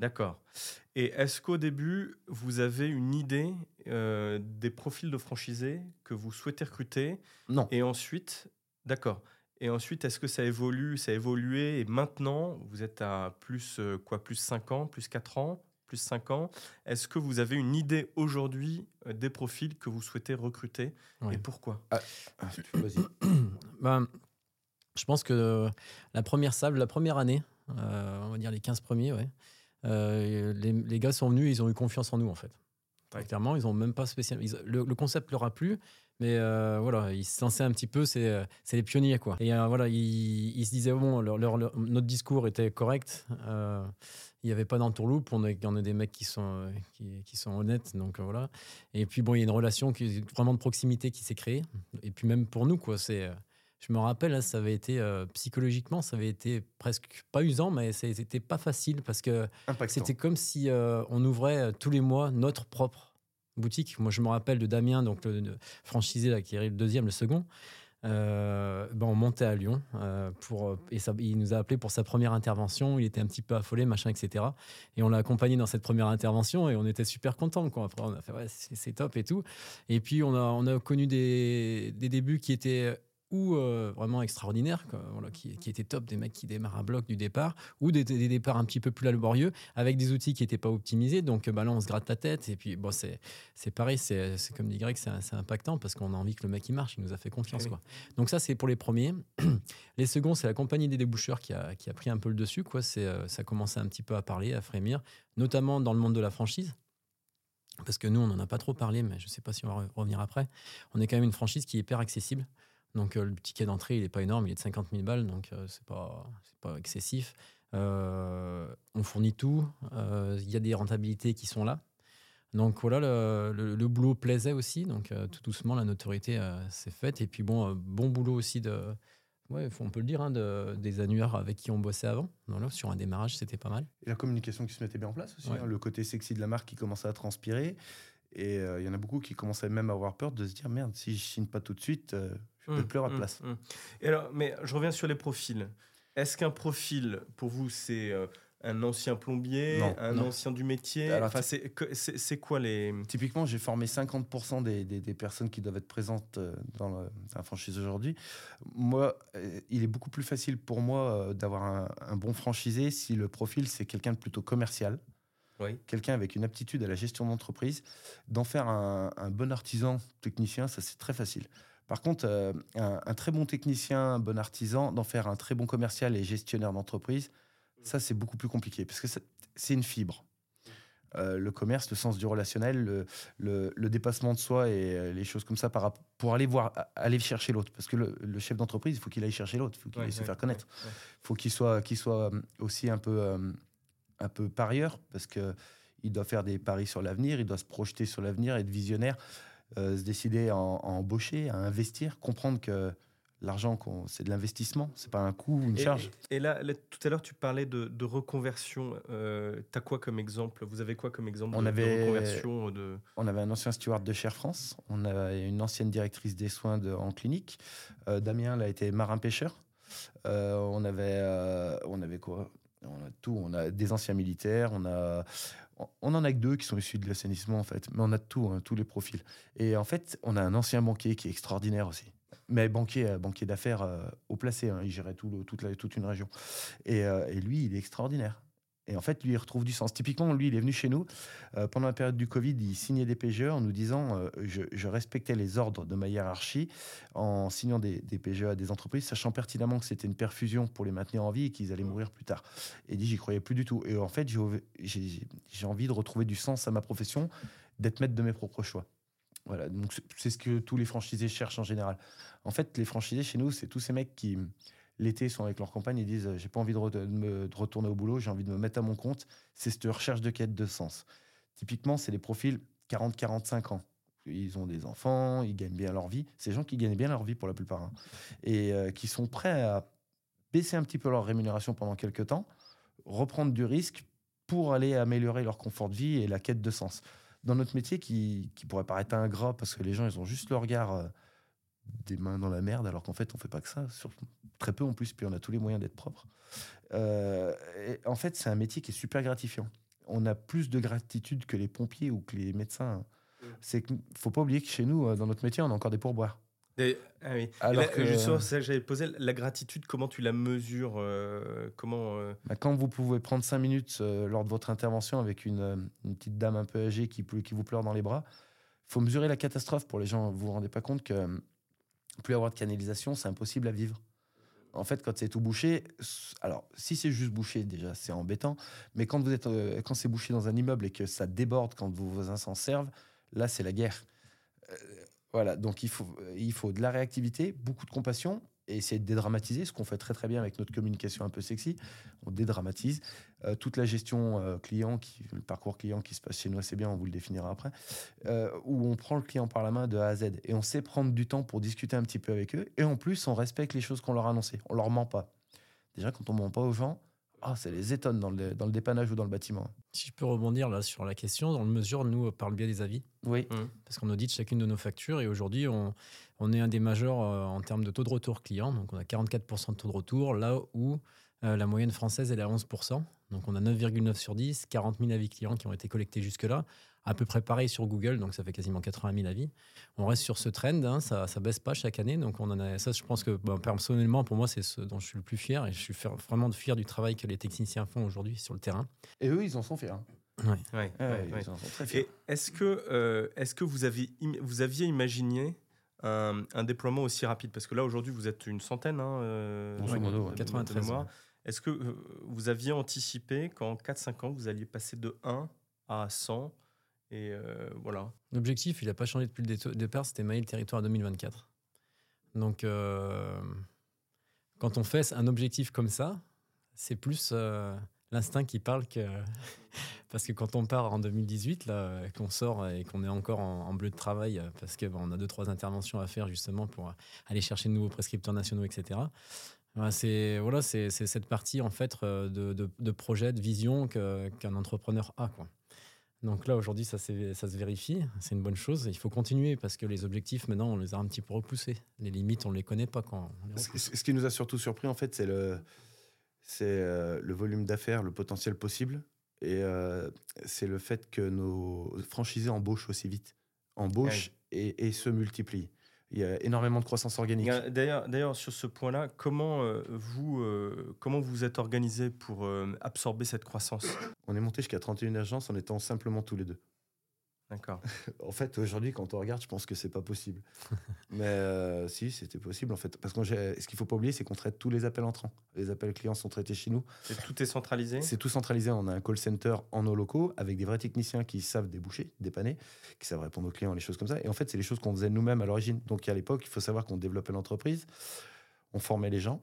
D'accord. Et est-ce qu'au début, vous avez une idée euh, des profils de franchisés que vous souhaitez recruter Non. Et ensuite, d'accord. Et ensuite, est-ce que ça évolue, ça a évolué et maintenant, vous êtes à plus euh, quoi, plus 5 ans, plus 4 ans, plus 5 ans. Est-ce que vous avez une idée aujourd'hui euh, des profils que vous souhaitez recruter et pourquoi? Ah, Vas-y. Ben, je pense que la première sable, la première année, euh, on va dire les 15 premiers, ouais, euh, les, les gars sont venus, ils ont eu confiance en nous en fait. Clairement, ils ont même pas spécialement. ils- le, le concept leur a plu, mais euh, voilà, ils se lançaient un petit peu, c'est euh, c'est les pionniers quoi. Et euh, voilà, ils, ils se disaient bon, leur- leur- leur- notre discours était correct. euh, il n'y avait pas d'entourloupe, on a, on a des mecs qui sont, qui, qui sont honnêtes, donc voilà. Et puis bon, il y a une relation qui vraiment de proximité qui s'est créée. Et puis même pour nous, quoi, c'est. je me rappelle, hein, ça avait été euh, psychologiquement, ça avait été presque pas usant, mais c'était pas facile parce que c'était comme si euh, on ouvrait tous les mois notre propre boutique. Moi, je me rappelle de Damien, donc le, franchisé là, qui est le deuxième, le second. Euh, ben, on montait à Lyon euh, pour, euh, et ça, il nous a appelé pour sa première intervention. Il était un petit peu affolé, machin, etc. Et on l'a accompagné dans cette première intervention et on était super contents. Après, on a fait ouais, c'est top et tout. Et puis, on a, on a connu des, des débuts qui étaient ou euh, vraiment extraordinaires, quoi, voilà, qui, qui étaient top, des mecs qui démarrent à bloc du départ, ou des, des départs un petit peu plus laborieux, avec des outils qui n'étaient pas optimisés. Donc bah, là, on se gratte la tête. Et puis, bon, c'est pareil, c'est comme dit Greg, c'est impactant parce qu'on a envie que le mec il marche, il nous a fait confiance. Oui. Quoi. Donc ça, c'est pour les premiers. les seconds, c'est la compagnie des déboucheurs qui a, qui a pris un peu le dessus. Quoi. Euh, ça commençait un petit peu à parler, à frémir, notamment dans le monde de la franchise. Parce que nous, on n'en a pas trop parlé, mais je ne sais pas si on va re- revenir après. On est quand même une franchise qui est hyper accessible. Donc euh, le ticket d'entrée, il n'est pas énorme, il est de 50 000 balles, donc euh, c'est pas, pas excessif. Euh, on fournit tout, euh, il y a des rentabilités qui sont là. Donc voilà, le, le, boulot plaisait aussi. Donc tout doucement, la notoriété s'est faite. Et puis bon, bon boulot aussi de, ouais, on peut le dire, hein, de, des annuaires avec qui on bossait avant. Donc sur un démarrage, c'était pas mal. Et la communication qui se mettait bien en place aussi. Hein, le côté sexy de la marque qui commençait à transpirer. Et il y en a beaucoup qui commençaient même à avoir peur de se dire merde, si je signe pas tout de suite, mmh, plus avoir de mmh, place. Mmh. Et alors, mais je reviens sur les profils. Est-ce qu'un profil, pour vous, c'est un ancien plombier, un ancien du métier? Enfin, C'est quoi les... Typiquement, j'ai formé 50% des, des, personnes qui doivent être présentes euh, dans la franchise aujourd'hui. Moi, euh, il est beaucoup plus facile pour moi euh, d'avoir un, bon franchisé si le profil, c'est quelqu'un de plutôt commercial. Quelqu'un avec une aptitude à la gestion d'entreprise, d'en faire un, bon artisan technicien, ça c'est très facile. Par contre, un, un, très bon technicien, un bon artisan, d'en faire un très bon commercial et gestionnaire d'entreprise, ça, c'est beaucoup plus compliqué parce que c'est une fibre. Euh, le commerce, le sens du relationnel, le, dépassement de soi et euh, les choses comme ça par, pour aller voir, aller chercher l'autre. Parce que le, chef d'entreprise, il faut qu'il aille chercher l'autre, il faut qu'il aille se faire connaître. Il faut qu'il soit, euh, aussi un peu, un peu parieur parce que il doit faire des paris sur l'avenir, il doit se projeter sur l'avenir, être visionnaire, se décider à, à, embaucher, à investir, comprendre que l'argent, c'est de l'investissement, c'est pas un coût ou une charge. Et, là, tout à l'heure, tu parlais de, reconversion. Euh, tu as quoi comme exemple? Vous avez quoi comme exemple on de, avait, reconversion de... On avait un ancien steward de Cher France, on avait une ancienne directrice des soins de, en clinique. Euh, Damien, là, a été marin-pêcheur. Euh, on, avait, on avait quoi? On a tout. On a des anciens militaires, on a. On en a que deux qui sont issus de l'assainissement, en fait. Mais on a tout, hein, tous les profils. Et en fait, on a un ancien banquier qui est extraordinaire aussi mais banquier, euh, banquier d'affaires euh, au placé, hein, il gérait tout toute, une région. Euh, et, lui, il est extraordinaire. Et en fait, lui, il retrouve du sens. Typiquement, lui, il est venu chez nous pendant la période du Covid. Il signait des PGE en nous disant je, je, respectais les ordres de ma hiérarchie en signant des, des, PGE à des entreprises, sachant pertinemment que c'était une perfusion pour les maintenir en vie et qu'ils allaient mourir plus tard. Et dit j'y croyais plus du tout. Et en fait, j'ai envie de retrouver du sens à ma profession, d'être maître de mes propres choix. Voilà, donc c'est ce que tous les franchisés cherchent en général. En fait, les franchisés chez nous, c'est tous ces mecs qui, l'été, sont avec leur compagne et disent euh, J'ai pas envie de, retourner au boulot, j'ai envie de me mettre à mon compte. C'est cette recherche de quête de sens. Typiquement, c'est les profils 40-45 ans. Ils ont des enfants, ils gagnent bien leur vie. C'est des gens qui gagnent bien leur vie pour la plupart. Hein. Et euh, qui sont prêts à baisser un petit peu leur rémunération pendant quelques temps, reprendre du risque pour aller améliorer leur confort de vie et la quête de sens dans notre métier qui, qui, pourrait paraître ingrat parce que les gens, ils ont juste le regard euh, des mains dans la merde, alors qu'en fait, on fait pas que ça. Très peu en plus, puis on a tous les moyens d'être propre. Euh, en fait, c'est un métier qui est super gratifiant. On a plus de gratitude que les pompiers ou que les médecins. Mmh. C'est qu'il faut pas oublier que chez nous, euh, dans notre métier, on a encore des pourboires. Ah oui. Alors que, justement, c'est ça que j'avais posé. La gratitude, comment tu la mesures euh, Comment euh bah, Quand vous pouvez prendre cinq minutes euh, lors de votre intervention avec une, une, petite dame un peu âgée qui, qui vous pleure dans les bras, il faut mesurer la catastrophe pour les gens. Vous vous rendez pas compte que plus avoir de canalisation, c'est impossible à vivre. En fait, quand c'est tout bouché, alors si c'est juste bouché, déjà c'est embêtant, mais quand êtes, quand c'est bouché dans un immeuble et que ça déborde quand vos voisins s'en servent, là c'est la guerre. Voilà, donc il faut, il faut de la réactivité, beaucoup de compassion essayer de dédramatiser, ce qu'on fait très très bien avec notre communication un peu sexy. On dédramatise euh, toute la gestion euh, client, qui, le parcours client qui se passe chez nous assez bien, on vous le définira après, euh, où on prend le client par la main de A à Z et on sait prendre du temps pour discuter un petit peu avec eux et en plus on respecte les choses qu'on leur a annoncées, on leur ment pas. Déjà quand on ment pas aux gens, ah, ça les étonne dans le, dans le dépannage ou dans le bâtiment. Si je peux rebondir là sur la question, dans le mesure, nous, par le biais des avis. Oui. Mmh. Parce qu'on audite chacune de nos factures et aujourd'hui, on, on, est un des majeurs euh, en termes de taux de retour client. Donc, on a 44% de taux de retour, là où euh, la moyenne française, elle est à 11%. Donc, on a 9,9 sur 10, 40 000 avis clients qui ont été collectés jusque-là à peu près pareil sur Google, donc ça fait quasiment 80 000 avis. On reste sur ce trend, hein, ça ne baisse pas chaque année, donc on en a, ça je pense que personnellement pour moi c'est ce dont je suis le plus fier et je suis vraiment fier du travail que les techniciens font aujourd'hui sur le terrain. Et eux ils en sont fiers. Hein. Ouais. ils en sont très fiers. Est-ce que, euh, est que vous, avez, vous aviez imaginé un, déploiement aussi rapide? Parce que là aujourd'hui vous êtes une centaine, hein, euh, 93 mois. Est-ce que euh, vous aviez anticipé qu'en 4-5 ans vous alliez passer de 1 à 100 et euh, voilà. L'objectif, il n'a pas changé depuis le départ, c'était mailler le territoire 2024. Donc, euh, quand on fait un objectif comme ça, c'est plus euh, l'instinct qui parle que. Parce que quand on part en 2018, là, qu'on sort et qu'on est encore en, bleu de travail, parce qu'on on a deux, trois interventions à faire justement pour aller chercher de nouveaux prescripteurs nationaux, etc. C'est voilà, c'est cette partie en fait de projet, de vision qu'un entrepreneur a. Quoi. Donc là, aujourd'hui, ça, ça se vérifie. C'est une bonne chose. Il faut continuer parce que les objectifs, maintenant, on les a un petit peu repoussés. Les limites, on ne les connaît pas quand Ce qui nous a surtout surpris, en fait, c'est le, euh, le volume d'affaires, le potentiel possible. Et euh, c'est le fait que nos franchisés embauchent aussi vite. Embauchent et, et se multiplient. Il y a énormément de croissance organique. D'ailleurs, d'ailleurs sur ce point-là, comment euh, vous euh, comment vous êtes organisé pour euh, absorber cette croissance? On est monté jusqu'à 31 agences en étant simplement tous les deux. D'accord. en fait, aujourd'hui, quand on regarde, je pense que c'est pas possible. Mais euh, si, c'était possible en fait. Parce que ce qu'il faut pas oublier, c'est qu'on traite tous les appels entrants. Les appels clients sont traités chez nous. Et tout est centralisé? C'est tout centralisé. On a un call center en nos locaux avec des vrais techniciens qui savent déboucher, dépanner, qui savent répondre aux clients, les choses comme ça. Et en fait, c'est les choses qu'on faisait nous-mêmes à l'origine. Donc à l'époque, il faut savoir qu'on développait l'entreprise, on formait les gens,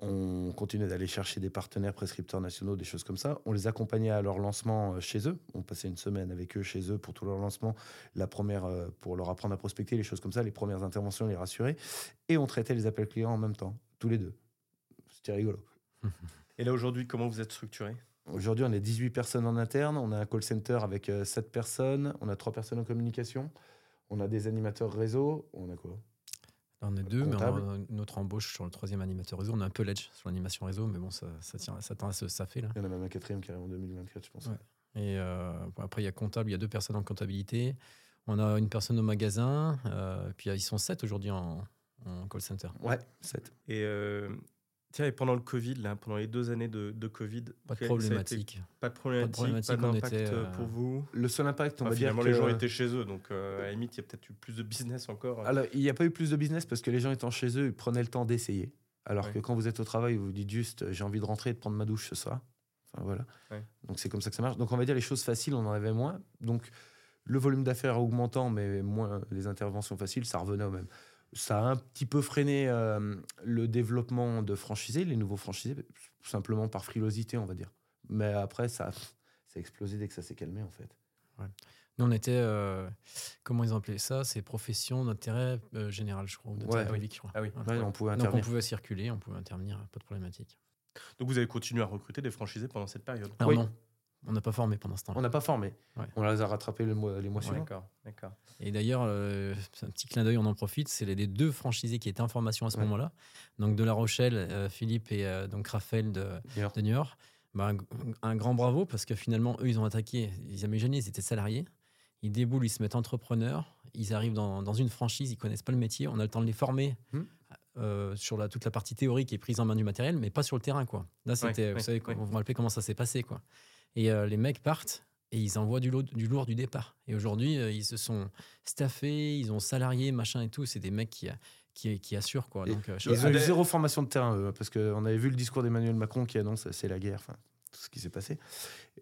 on continuait d'aller chercher des partenaires prescripteurs nationaux, des choses comme ça. On les accompagnait à leur lancement euh, chez eux. On passait une semaine avec eux chez eux pour tout leur lancement. La première, euh, pour leur apprendre à prospecter, les choses comme ça, les premières interventions, les rassurer. Et on traitait les appels clients en même temps, tous les deux. C'était rigolo. Et là, aujourd'hui, comment vous êtes structuré? Aujourd'hui, on est 18 personnes en interne. On a un call center avec 7 euh, personnes. On a 3 personnes en communication. On a des animateurs réseau. On a quoi? On est deux, mais notre embauche sur le troisième animateur réseau. On a un peu l'edge sur l'animation réseau, mais bon, ça, ça, tient, ça, ça, fait. Là. Il y en a même un quatrième qui arrive en 2024, je pense. Et euh, après, il y a comptable, il y a deux personnes en comptabilité. On a une personne au magasin, euh, puis ils sont sept aujourd'hui en, call center. Ouais, sept. Et euh, Tiens, et pendant le Covid, là, pendant les deux années de, de Covid, pas de problématique. Pas de problématique, pas d'impact euh, pour vous. Le seul impact, on va dire que... les gens étaient chez eux, donc euh, à la limite, il y a peut-être eu plus de business encore. Alors, il n'y a pas eu plus de business parce que les gens étant chez eux, ils prenaient le temps d'essayer. Alors que quand vous êtes au travail, vous vous dites juste, j'ai envie de rentrer et de prendre ma douche ce soir. Enfin, voilà. Donc c'est comme ça que ça marche. Donc on va dire les choses faciles, on en avait moins. Donc le volume d'affaires augmentant, mais moins les interventions faciles, ça revenait au même ça a un petit peu freiné euh, le développement de franchisés, les nouveaux franchisés, simplement par frilosité, on va dire. Mais après, ça, ça a explosé dès que ça s'est calmé, en fait. Nous, on était, euh, comment ils appelaient ça C'est profession d'intérêt euh, général, je crois. Ouais. je crois. Ah oui, on pouvait intervenir. Donc, on pouvait circuler, on pouvait intervenir, pas de problématique. Donc, vous avez continué à recruter des franchisés pendant cette période? Oui. non. On n'a pas formé pendant ce temps. On n'a pas formé. On les a rattrapés les mois, les mois suivants. D'accord, Et d'ailleurs, euh, un petit clin d'œil, on en profite. C'est les deux franchisés qui étaient en formation à ce moment-là. Donc de La Rochelle, euh, Philippe et euh, donc Raphaël de, de New York. Bah, un, grand bravo parce que finalement, eux, ils ont attaqué. Ils imaginez, ils étaient salariés. Ils déboulent, ils se mettent entrepreneurs. Ils arrivent dans, une franchise, ils connaissent pas le métier. On a le temps de les former. Hmm. sur la, toute la partie théorique et prise en main du matériel, mais pas sur le terrain. Quoi. Là, c'était, vous savez, vous vous rappelez comment ça s'est passé. Quoi. Et euh, les mecs partent et ils envoient du, du lourd du départ. Et aujourd'hui, euh, ils se sont staffés, ils ont salariés, machin et tout. C'est des mecs qui, qui, qui assurent. Quoi. Donc, euh, ils ont eu zéro formation de terrain, eux, parce qu'on avait vu le discours d'Emmanuel Macron qui annonce c'est la guerre, enfin, tout ce qui s'est passé.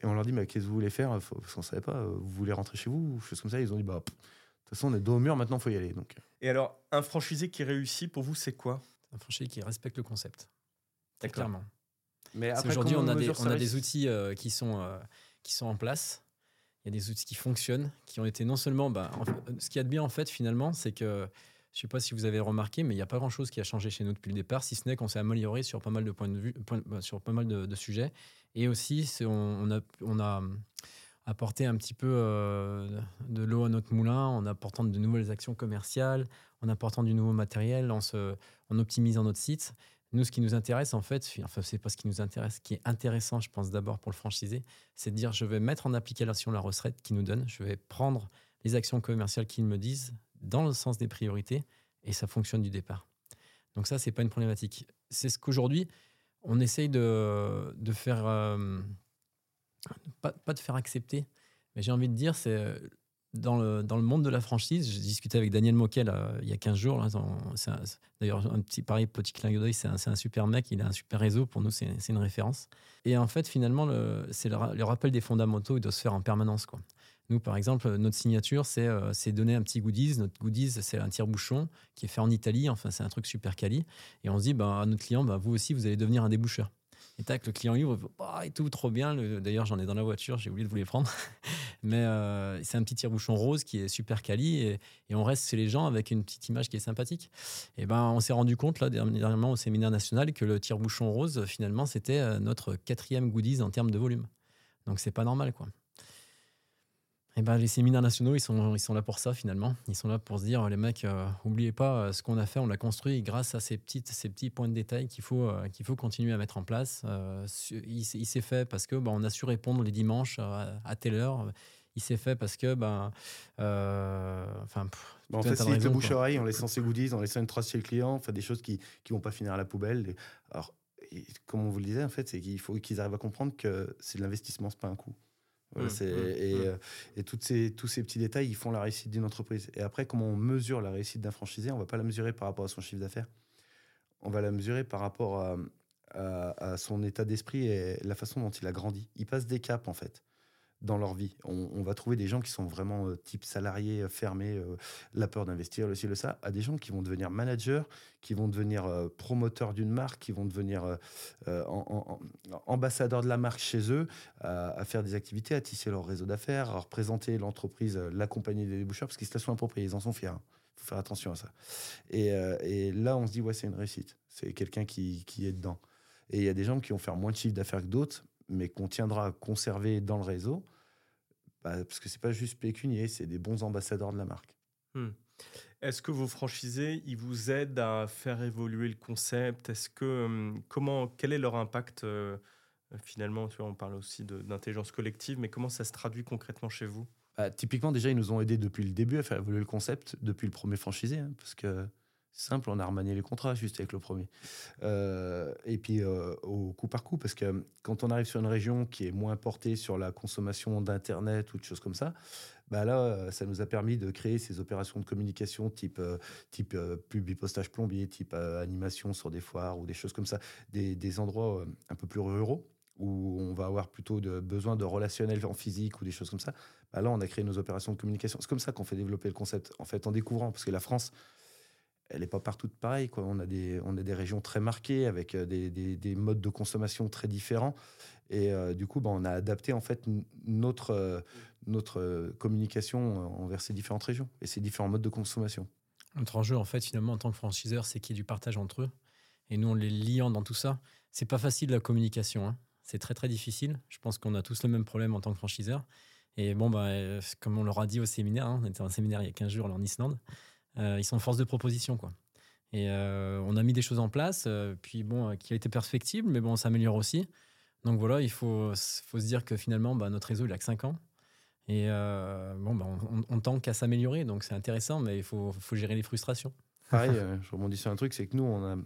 Et on leur dit mais qu'est-ce que vous voulez faire Parce qu'on ne savait pas, vous voulez rentrer chez vous ou choses comme ça. Ils ont dit bah, de toute façon, on est dos au mur, maintenant, il faut y aller. Donc. Et alors, un franchisé qui réussit, pour vous, c'est quoi? Un franchisé qui respecte le concept. Clairement. Mais aujourd'hui, on, a des, on a des outils euh, qui, sont, euh, qui sont en place. Il y a des outils qui fonctionnent, qui ont été non seulement. Bah, ce qu'il y a de bien, en fait, finalement, c'est que. Je ne sais pas si vous avez remarqué, mais il n'y a pas grand-chose qui a changé chez nous depuis le départ, si ce n'est qu'on s'est amélioré sur pas mal de points de vue, bah, sur pas mal de, sujets. Et aussi, on, on, a, on a apporté un petit peu euh, de l'eau à notre moulin en apportant de nouvelles actions commerciales, en apportant du nouveau matériel, en, se, en optimisant notre site. Nous, ce qui nous intéresse, en fait, enfin, c'est pas ce qui nous intéresse. Ce qui est intéressant, je pense, d'abord pour le franchisé, c'est de dire je vais mettre en application la recette qu'il nous donne, je vais prendre les actions commerciales qu'ils me disent dans le sens des priorités et ça fonctionne du départ. Donc, ça, c'est pas une problématique. C'est ce qu'aujourd'hui, on essaye de, de faire. Euh, pas, de faire accepter, mais j'ai envie de dire, c'est dans le, dans le monde de la franchise, j'ai discuté avec Daniel Moquel euh, il y a 15 jours. D'ailleurs, un petit pareil, petit clin d'œil, c'est un, un, super mec, il a un super réseau. Pour nous, c'est une référence. Et en fait, finalement, c'est le, rappel des fondamentaux, il doit se faire en permanence. Quoi. Nous, par exemple, notre signature, c'est euh, donner un petit goodies. Notre goodies, c'est un tire-bouchon qui est fait en Italie. Enfin, c'est un truc super quali. Et on se dit bah, à notre client, bah, vous aussi, vous allez devenir un déboucheur. Et tac, le client ouvre, bah, et tout, trop bien. Le- D'ailleurs, j'en ai dans la voiture, j'ai oublié de vous les prendre. Mais euh, c'est un petit tire-bouchon rose qui est super quali et, et on reste chez les gens avec une petite image qui est sympathique. Et ben, on s'est rendu compte là dernièrement au séminaire national que le tire-bouchon rose, finalement, c'était euh, notre quatrième goodies en termes de volume. Donc c'est pas normal, quoi. Et ben, les séminaires nationaux, ils sont, ils sont là pour ça finalement. Ils sont là pour se dire, les mecs, euh, oubliez pas euh, ce qu'on a fait, on l'a construit grâce à ces, petites, ces petits points de détail qu'il faut, euh, qu'il faut continuer à mettre en place. Euh, il, s'est- il s'est fait parce que ben, on a su répondre les dimanches à, à telle heure. Il s'est fait parce que, ben, enfin, tas de facilite le bouche à oreille en laissant ses goodies, en laissant une trace chez le client, enfin des choses qui ne vont pas finir à la poubelle. Alors, et comme on vous le disait, en fait, c'est qu'il faut qu'ils arrivent à comprendre que c'est de l'investissement, c'est pas un coût. Voilà, Mmh, mmh, et mmh. euh, et toutes ces, tous ces petits détails, ils font la réussite d'une entreprise. Et après, comment on mesure la réussite d'un franchisé On va pas la mesurer par rapport à son chiffre d'affaires. On va la mesurer par rapport à, à- à son état d'esprit et la façon dont il a grandi. Il passe des caps, en fait, dans leur vie. On, va trouver des gens qui sont vraiment euh, type salariés, euh, fermés, euh, la peur d'investir, le ci, le ça, à des gens qui vont devenir managers, qui vont devenir euh, promoteurs d'une marque, qui vont devenir euh, en- ambassadeurs de la marque chez eux, à, faire des activités, à tisser leur réseau d'affaires, à représenter l'entreprise, euh, l'accompagner des déboucheurs, parce qu'ils se la sont appropriés, ils en sont fiers. Il faut faire attention à ça. Et, et là, on se dit, ouais, c'est une réussite. C'est quelqu'un qui, qui est dedans. Et il y a des gens qui vont faire moins de chiffre d'affaires que d'autres, mais qu'on tiendra à conserver dans le réseau, bah, parce que c'est pas juste pécunier, c'est des bons ambassadeurs de la marque. Est-ce que vos franchisés, ils vous aident à faire évoluer le concept? Est-ce que hum, comment quel est leur impact euh, euh, finalement Tu vois, on parle aussi d'intelligence collective, mais comment ça se traduit concrètement chez vous? Bah, typiquement, déjà, ils nous ont aidés depuis le début à faire évoluer le concept, depuis le premier franchisé, hein, parce que simple, on a remanié les contrats juste avec le premier. Euh, et puis euh, au coup par coup, parce que quand on arrive sur une région qui est moins portée sur la consommation d'Internet ou de choses comme ça, bah là, euh, ça nous a permis de créer ces opérations de communication type, type euh, publipostage plombier, type animation sur des foires ou des choses comme ça, des, des endroits un peu plus ruraux où on va avoir plutôt de, besoin de relationnel en physique ou des choses comme ça. Bah là, on a créé nos opérations de communication. C'est comme ça qu'on fait développer le concept, en fait, en découvrant, parce que la France, elle n'est pas partout pareille. Quoi. On, a des, on a des régions très marquées, avec euh, des, des- des modes de consommation très différents. Et euh, du coup, bah, on a adapté en fait notre, euh, notre communication envers ces différentes régions et ces différents modes de consommation. Notre enjeu, en fait, finalement, en tant que franchiseur, c'est qu'il y ait du partage entre eux. Et nous, on les liant dans tout ça. C'est pas facile la communication. hein. C'est très, très difficile. Je pense qu'on a tous le même problème en tant que franchiseur. Et bon, bah, comme on leur a dit au séminaire, hein, on était en séminaire il y a 15 jours en Islande, ils sont force de proposition. Quoi. Et euh, on a mis des choses en place, euh, puis bon, euh, qui a été perfectible, mais bon, on s'améliore aussi. Donc voilà, il faut, faut se dire que finalement, bah, notre réseau, il a que 5 ans. Et euh, bon, bah, on, on, tend qu'à s'améliorer, donc c'est intéressant, mais il faut, faut gérer les frustrations. Pareil, euh, je rebondis sur un truc, c'est que nous, on a,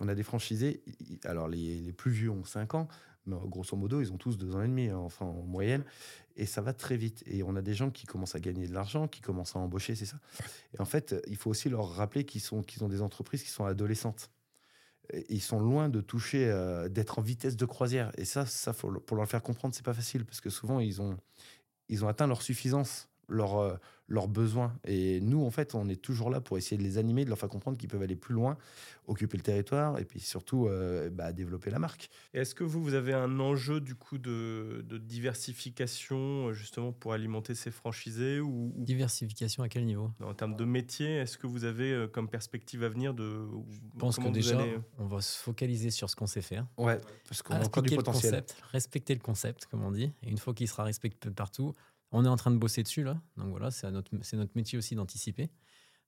on a des franchisés. Alors, les, les plus vieux ont 5 ans, euh, grosso modo, ils ont tous 2 ans et demi, hein, enfin, en moyenne. Et ça va très vite. Et on a des gens qui commencent à gagner de l'argent, qui commencent à embaucher, c'est ça. Et en fait, euh, il faut aussi leur rappeler qu'ils ont des entreprises qui sont adolescentes. Ils sont loin de toucher, euh, d'être en vitesse de croisière. Et ça, ça pour leur faire comprendre, c'est pas facile, parce que souvent, ils ont, ils ont atteint leur suffisance, leur, euh, leurs besoins. Et nous, en fait, on est toujours là pour essayer de les animer, de leur faire comprendre qu'ils peuvent aller plus loin, occuper le territoire et puis surtout euh, bah, développer la marque. Est-ce que vous, vous avez un enjeu du coup de, de diversification euh, justement pour alimenter ces franchisés ou, ou Diversification à quel niveau? En termes de métier, est-ce que vous avez comme perspective à venir de Je pense que déjà, allez- on va se focaliser sur ce qu'on sait faire. Ouais, parce qu'on a encore du potentiel. concept, respecter le concept, comme on dit. Et une fois qu'il sera respecté partout, on est en train de bosser dessus là. Donc voilà, c'est notre, métier aussi d'anticiper.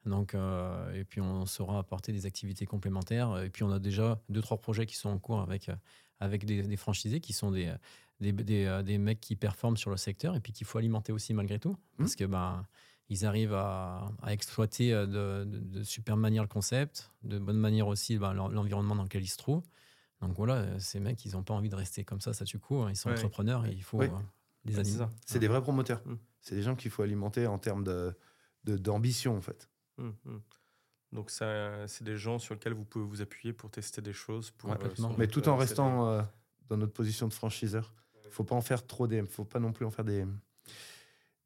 Donc, euh, et puis on saura apporter des activités complémentaires. Et puis on a déjà deux, trois projets qui sont en cours avec, euh, avec des, des franchisés qui sont des, euh, des, des, des mecs qui performent sur le secteur et puis qu'il faut alimenter aussi malgré tout. Parce que ben, ils arrivent à, à exploiter de, de, de super manière le concept, de bonne manière aussi ben, l'en- l'environnement dans lequel ils se trouvent. Donc voilà, ces mecs, ils n'ont pas envie de rester comme ça, ça tue coup. Ils sont Ouais. entrepreneurs et il faut Oui. Les Ouais, c'est animer. ça. C'est des vrais promoteurs. Mm. C'est des gens qu'il faut alimenter en termes de, de- d'ambition, en fait. Hum, hum. Donc ça, c'est des gens sur lesquels vous pouvez vous appuyer pour tester des choses. Pour, Ouais, euh, Mais tout en euh, restant euh, dans notre position de franchiseur. faut pas en faire trop des. faut pas non plus en faire des,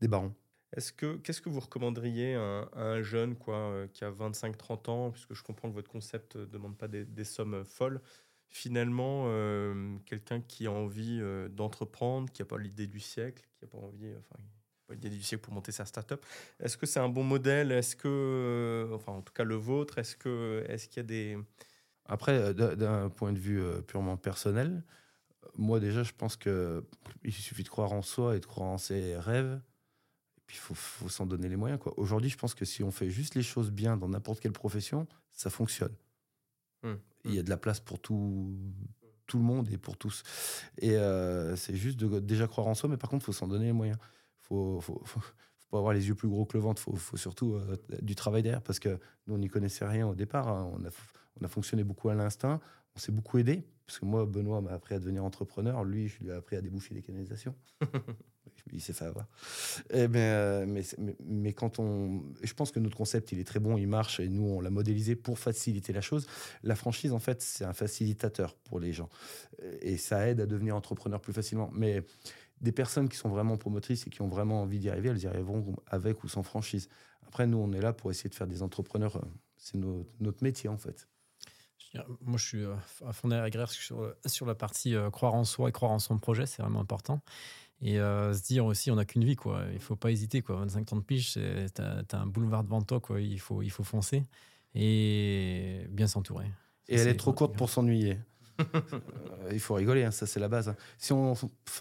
des barons. Est-ce que qu'est-ce que vous recommanderiez à, un- à un jeune quoi euh, qui a 25-30 ans, puisque je comprends que votre concept ne demande pas des, des sommes folles, finalement, euh, quelqu'un qui a envie euh, d'entreprendre, qui n'a pas l'idée du siècle, qui n'a pas envie, enfin, pas l'idée du siècle pour monter sa start-up, est-ce que c'est un bon modèle? Est-ce que, euh, enfin, en tout cas le vôtre, est-ce que, est-ce qu'il y a des Après, d'un point de vue purement personnel, moi déjà, je pense que il suffit de croire en soi et de croire en ses rêves. Et puis, il faut, faut s'en donner les moyens. Aujourd'hui, je pense que si on fait juste les choses bien dans n'importe quelle profession, ça fonctionne. Hum. Il y a de la place pour tout, tout le monde et pour tous. Et euh, c'est juste de déjà croire en soi, mais par contre, il faut s'en donner les moyens. Il faut, faut, faut, pas avoir les yeux plus gros que le ventre. Il faut, faut, surtout euh, du travail derrière parce que nous, on n'y connaissait rien au départ. Hein. On, a, on a fonctionné beaucoup à l'instinct. On s'est beaucoup aidé. Parce que moi, Benoît m'a appris à devenir entrepreneur. Lui, je lui ai appris à déboucher des canalisations. il s'est fait euh, mais, quand on. Je pense que notre concept, il est très bon, il marche, et nous, on l'a modélisé pour faciliter la chose. La franchise, en fait, c'est un facilitateur pour les gens. Et ça aide à devenir entrepreneur plus facilement. Mais des personnes qui sont vraiment promotrices et qui ont vraiment envie d'y arriver, elles y arriveront avec ou sans franchise. Après, nous, on est là pour essayer de faire des entrepreneurs. Euh, c'est notre métier, en fait. Moi, je suis euh, à fond derrière sur, sur la partie euh, croire en soi et croire en son projet, c'est vraiment important. Et euh, se dire aussi, on n'a qu'une vie, quoi. Il faut pas hésiter, quoi. 25 ans de piche, tu as, un boulevard devant toi, quoi. Il faut, il faut foncer et bien s'entourer. Et elle est trop courte pour s'ennuyer. il faut rigoler, hein, ça c'est la base. Hein. Si on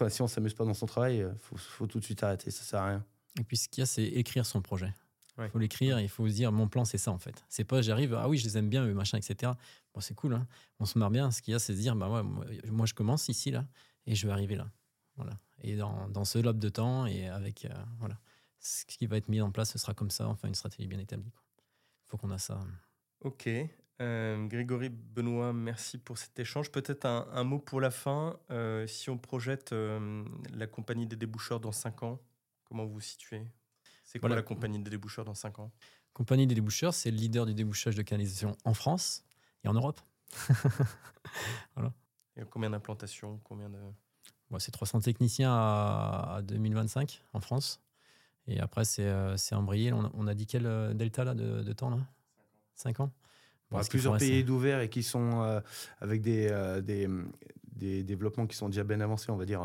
si on s'amuse pas dans son travail, il faut, faut, tout de suite arrêter, ça sert à rien. Et puis ce qu'il y a, c'est écrire son projet. Il faut l'écrire, il faut se dire mon plan c'est ça en fait. C'est pas j'arrive, ah oui je les aime bien, machin, etc. Bon c'est cool, hein. on se marre bien. Ce qu'il y a, c'est se dire bah ouais, moi, je commence ici là et je vais arriver là. Voilà. Et dans, dans ce laps de temps et avec euh, voilà, ce qui va être mis en place, ce sera comme ça, enfin une stratégie bien établie. Il faut qu'on a ça. Ok. Euh, Grégory Benoît, merci pour cet échange. Peut-être un, un, mot pour la fin. Euh, si on projette la compagnie des déboucheurs dans 5 ans, comment vous vous situez? C'est quoi la compagnie des déboucheurs dans 5 ans? Compagnie des déboucheurs, c'est le leader du débouchage de canalisation en France et en Europe. voilà. Et combien d'implantations combien de... c'est 300 techniciens à, 2025 en France. Et après, c'est euh, embrayé. On, on, a dit quel euh, delta là, de, temps là? 5 ans bon, Plusieurs pays d'ouvert et qui sont euh, avec des, des, des, développements qui sont déjà bien avancés, on va dire.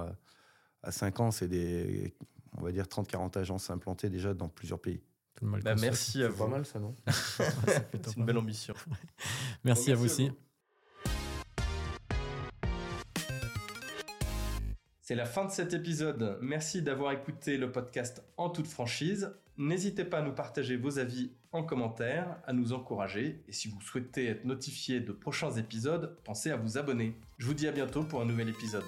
à 5 ans, c'est des on va dire 30-40 agences implantées déjà dans plusieurs pays. Bah, merci à vous. pas mal ça, non? C'est une belle ambition. merci, à vous aussi. C'est la fin de cet épisode. Merci d'avoir écouté le podcast en toute franchise. N'hésitez pas à nous partager vos avis en commentaire, à nous encourager. Et si vous souhaitez être notifié de prochains épisodes, pensez à vous abonner. Je vous dis à bientôt pour un nouvel épisode.